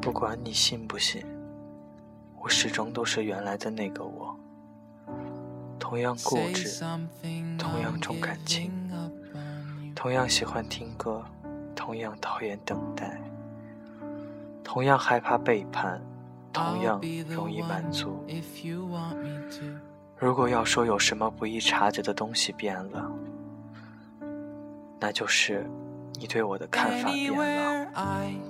不管你信不信，我始终都是原来的那个我，同样固执，同样重感情，同样喜欢听歌，同样讨厌等待，同样害怕背叛，同样容易满足。如果要说有什么不易察觉的东西变了，那就是你对我的看法变了，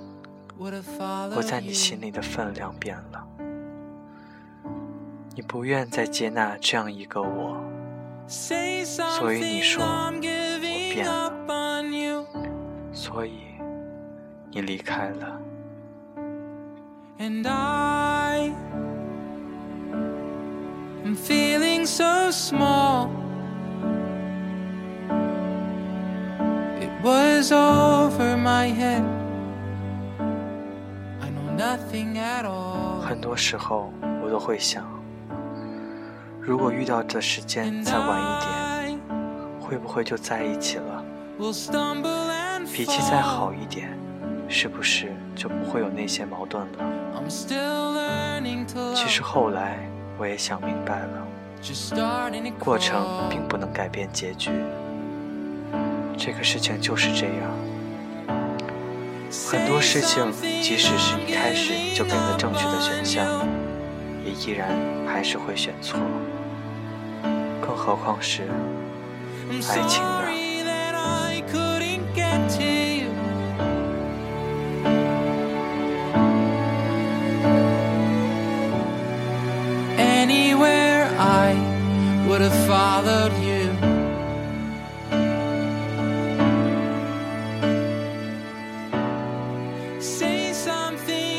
我在你心里的分量变了，你不愿再接纳这样一个我，所以你说我变了，所以你离开了。I'm feeling so small. It was over my head. 很多时候，我都会想，如果遇到的时间再晚一点，会不会就在一起了？脾气再好一点，是不是就不会有那些矛盾了？其实后来。我也想明白了，过程并不能改变结局。这个事情就是这样，很多事情即使是一开始就给了正确的选项，也依然还是会选错。更何况是爱情呢？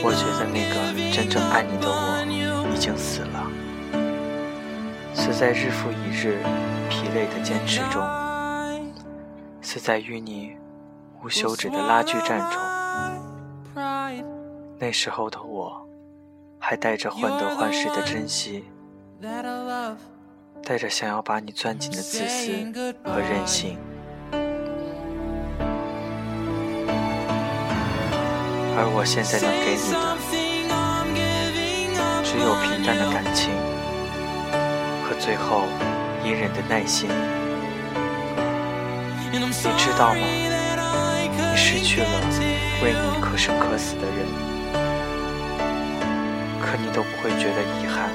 我觉得那个真正爱你的我已经死了，死在日复一日疲累的坚持中，死在与你无休止的拉锯战中。那时候的我，还带着患得患失的珍惜。带着想要把你攥紧的自私和任性，而我现在能给你的，只有平淡的感情和最后隐忍的耐心。你知道吗？你失去了为你可生可死的人，可你都不会觉得遗憾。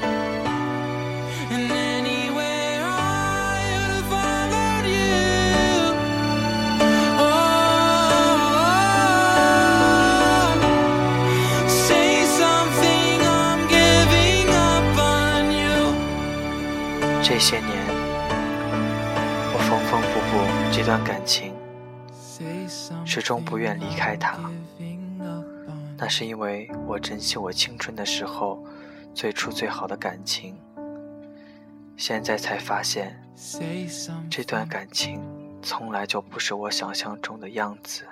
这些年，我缝缝补补这段感情，始终不愿离开他。那是因为我珍惜我青春的时候最初最好的感情。现在才发现，这段感情从来就不是我想象中的样子。